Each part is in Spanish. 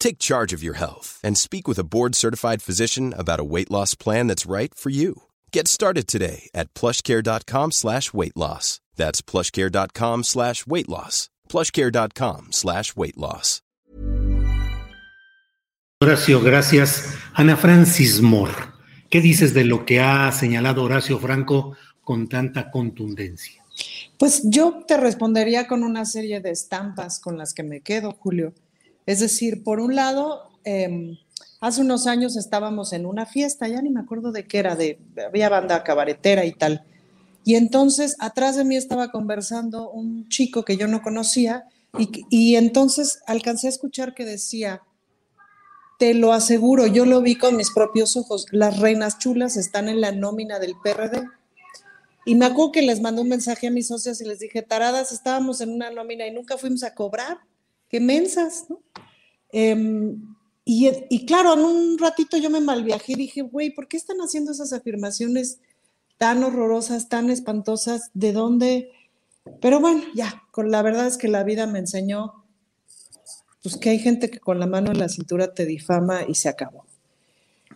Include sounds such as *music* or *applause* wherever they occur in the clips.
Take charge of your health and speak with a board-certified physician about a weight loss plan that's right for you. Get started today at plushcare.com slash weight loss. That's plushcare.com slash weight loss. plushcare.com slash weight loss. Horacio, gracias. Ana Francis Moore, ¿qué dices de lo que ha señalado Horacio Franco con tanta contundencia? Pues yo te respondería con una serie de estampas con las que me quedo, Julio. Es decir, por un lado, eh, hace unos años estábamos en una fiesta, ya ni me acuerdo de qué era, de, había banda cabaretera y tal. Y entonces atrás de mí estaba conversando un chico que yo no conocía y, entonces alcancé a escuchar que decía, te lo aseguro, yo lo vi con mis propios ojos, las reinas chulas están en la nómina del PRD. Y me acuerdo que les mandé un mensaje a mis socios y les dije, taradas, estábamos en una nómina y nunca fuimos a cobrar qué mensas, ¿no? Em, y, claro, en un ratito yo me malviajé y dije, güey, ¿por qué están haciendo esas afirmaciones tan horrorosas, tan espantosas? ¿De dónde? Pero bueno, ya, la verdad es que la vida me enseñó, pues que hay gente que con la mano en la cintura te difama y se acabó.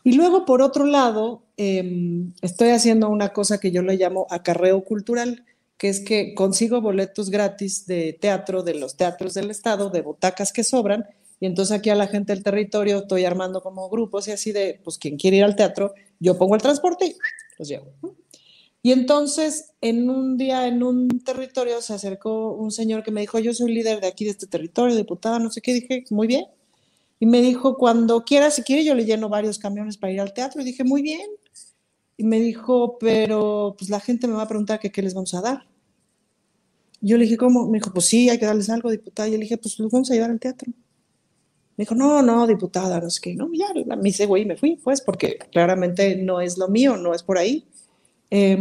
Y luego, por otro lado, eh, estoy haciendo una cosa que yo le llamo acarreo cultural que es que consigo boletos gratis de teatro de los teatros del estado, de butacas que sobran, y entonces aquí a la gente del territorio estoy armando como grupos y así de, pues quien quiere ir al teatro, yo pongo el transporte y los llevo. Y entonces, en un día, en un territorio, se acercó un señor que me dijo, yo soy líder de aquí, de este territorio, diputada, no sé qué, dije, muy bien. Y me dijo, cuando quiera, si quiere, yo le lleno varios camiones para ir al teatro. Y dije, muy bien. Y me dijo, pero pues la gente me va a preguntar qué les vamos a dar. Yo le dije, ¿cómo? Me dijo, pues sí, hay que darles algo, diputada. Yo le dije, pues los vamos a llevar al teatro. Me dijo, no, no, diputada, no sé qué. No, ya, me hice güey me fui, pues, porque claramente no es lo mío, no es por ahí. Eh,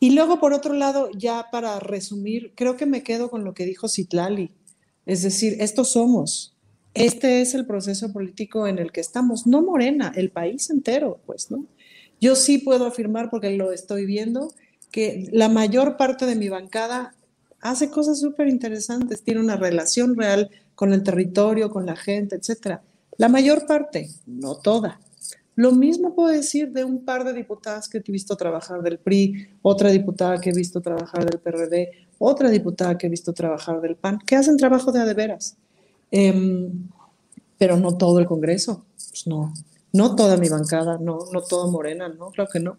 y luego, por otro lado, ya para resumir, creo que me quedo con lo que dijo Citlali. Es decir, estos somos. Este es el proceso político en el que estamos. No Morena, el país entero, pues, ¿no? Yo sí puedo afirmar, porque lo estoy viendo, que la mayor parte de mi bancada hace cosas súper interesantes, tiene una relación real con el territorio, con la gente, etcétera. La mayor parte, no toda. Lo mismo puedo decir de un par de diputadas que he visto trabajar del PRI, otra diputada que he visto trabajar del PRD, otra diputada que he visto trabajar del PAN, que hacen trabajo de a de veras. Eh, pero no todo el Congreso, pues no, no toda mi bancada, no, no todo Morena, no, creo que no.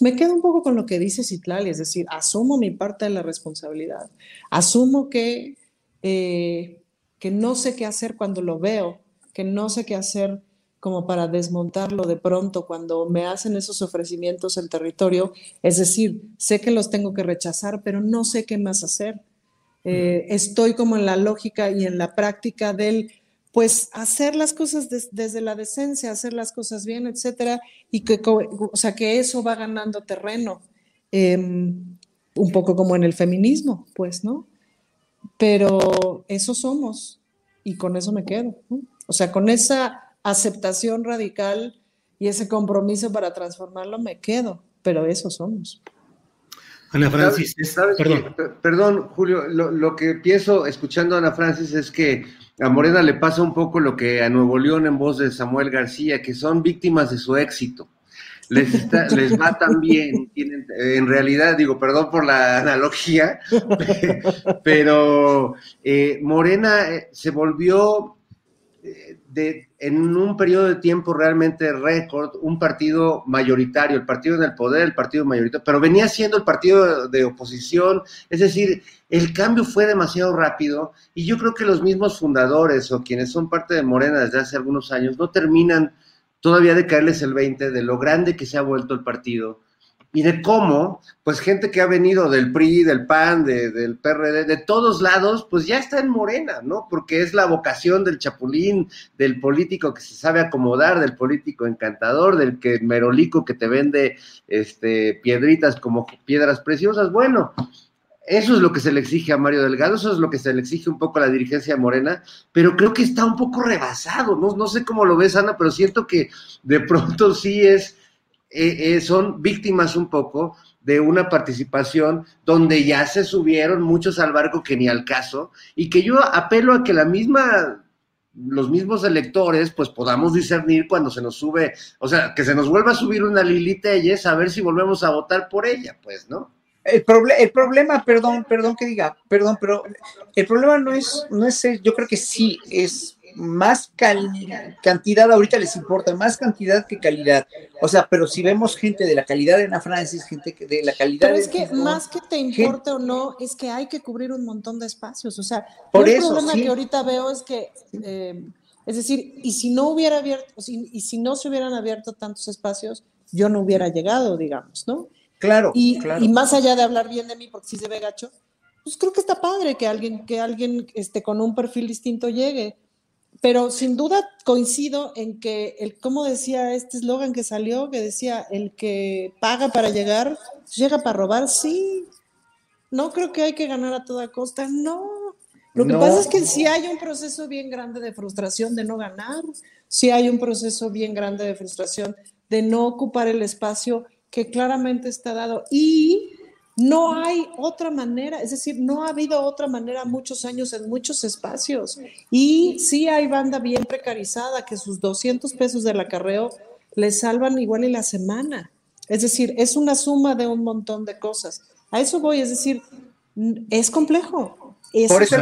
me quedo un poco con lo que dice Citlali, es decir, asumo mi parte de la responsabilidad, asumo que, eh, que no sé qué hacer cuando lo veo, que no sé qué hacer como para desmontarlo de pronto cuando me hacen esos ofrecimientos el territorio, es decir, sé que los tengo que rechazar, pero no sé qué más hacer. Eh, estoy como en la lógica y en la práctica del pues hacer las cosas desde la decencia, hacer las cosas bien, etcétera, y que, o sea, que eso va ganando terreno, em, un poco como en el feminismo, pues, ¿no? Pero eso somos, y con eso me quedo, O sea, con esa aceptación radical y ese compromiso para transformarlo me quedo, pero eso somos. Ana Francis, perdón. perdón. Julio, lo, lo, que pienso escuchando a Ana Francis es que a Morena le pasa un poco lo que a Nuevo León en voz de Samuel García, que son víctimas de su éxito. Les, *laughs* les va tan bien, tienen, en realidad, digo, perdón por la analogía, *laughs* pero eh, Morena eh, se volvió, de, en un periodo de tiempo realmente récord, un partido mayoritario, el partido en el poder, el partido mayoritario, pero venía siendo el partido de oposición, es decir, el cambio fue demasiado rápido y yo creo que los mismos fundadores o quienes son parte de Morena desde hace algunos años no terminan todavía de caerles el 20 de lo grande que se ha vuelto el partido y de cómo, pues gente que ha venido del PRI, del PAN, del PRD, de todos lados, pues ya está en Morena, ¿no? Porque es la vocación del chapulín, del político que se sabe acomodar, del político encantador, del que merolico que te vende este, piedritas como piedras preciosas. Bueno, eso es lo que se le exige a Mario Delgado, eso es lo que se le exige un poco a la dirigencia Morena, pero creo que está un poco rebasado, no, no sé cómo lo ves, Ana, pero siento que de pronto sí es eh, eh, son víctimas un poco de una participación donde ya se subieron muchos al barco que ni al caso, y que yo apelo a que la misma, los mismos electores, pues podamos discernir cuando se nos sube, o sea, que se nos vuelva a subir una Lili Telles, a ver si volvemos a votar por ella, pues, ¿no? El, el problema, perdón, perdón que diga, perdón, pero el problema no es, no es, yo creo que sí, es más cantidad ahorita les importa, más cantidad que calidad. O sea, pero si vemos gente de la calidad de Ana Francis, gente de la calidad Pero es que más que te importe o no, es que hay que cubrir un montón de espacios. O sea, por el problema que ahorita veo es que, eh, es decir, y si no hubiera abierto, y si no se hubieran abierto tantos espacios, yo no hubiera llegado, digamos, ¿no? Claro, y, claro. y más allá de hablar bien de mí, porque si se ve gacho, pues creo que está padre que alguien, que alguien este, con un perfil distinto llegue pero sin duda coincido en que, el, como decía este eslogan que salió, que decía, el que paga para llegar, llega para robar, sí. No creo que hay que ganar a toda costa, no. Lo que pasa es que sí hay un proceso bien grande de frustración de no ganar, sí hay un proceso bien grande de frustración de no ocupar el espacio que claramente está dado. Y no hay otra manera, es decir, no ha habido otra manera muchos años en muchos espacios. Y sí hay banda bien precarizada que sus 200 pesos del acarreo le salvan igual en la semana. Es decir, es una suma de un montón de cosas. A eso voy, es decir, es complejo. Por eso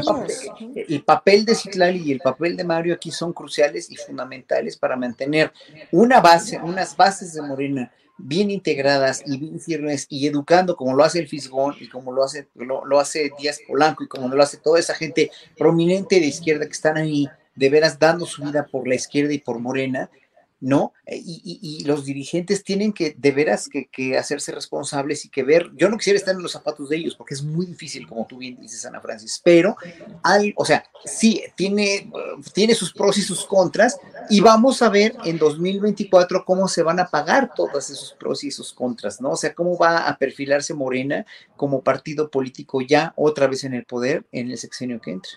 el papel, de Citlali y el papel de Mario aquí son cruciales y fundamentales para mantener una base, unas bases de Morena bien integradas y bien firmes y educando como lo hace el Fisgón y como lo hace, lo, hace Díaz Polanco y como lo hace toda esa gente prominente de izquierda que están ahí de veras dando su vida por la izquierda y por Morena, ¿no? Y, los dirigentes tienen que de veras que, hacerse responsables y que ver, yo no quisiera estar en los zapatos de ellos porque es muy difícil, como tú bien dices, Ana Francis, pero, hay, o sea, sí, tiene, tiene sus pros y sus contras y vamos a ver en 2024 cómo se van a pagar todos esos pros y sus contras, ¿no? O sea, cómo va a perfilarse Morena como partido político ya otra vez en el poder en el sexenio que entre.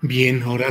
Bien, ahora